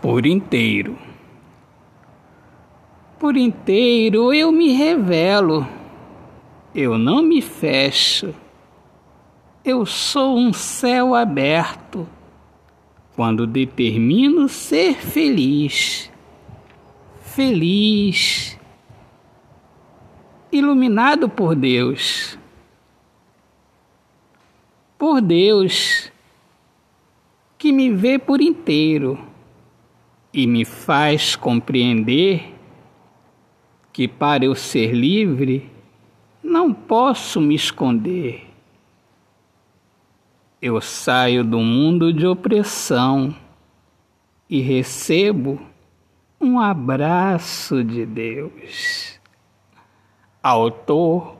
por inteiro. Por inteiro eu me revelo, eu não me fecho. Eu sou um céu aberto quando determino ser feliz. Feliz, iluminado por Deus. Por Deus que me vê por inteiro e me faz compreender que para eu ser livre não posso me esconder. Eu saio do mundo de opressão e recebo um abraço de Deus. Autor,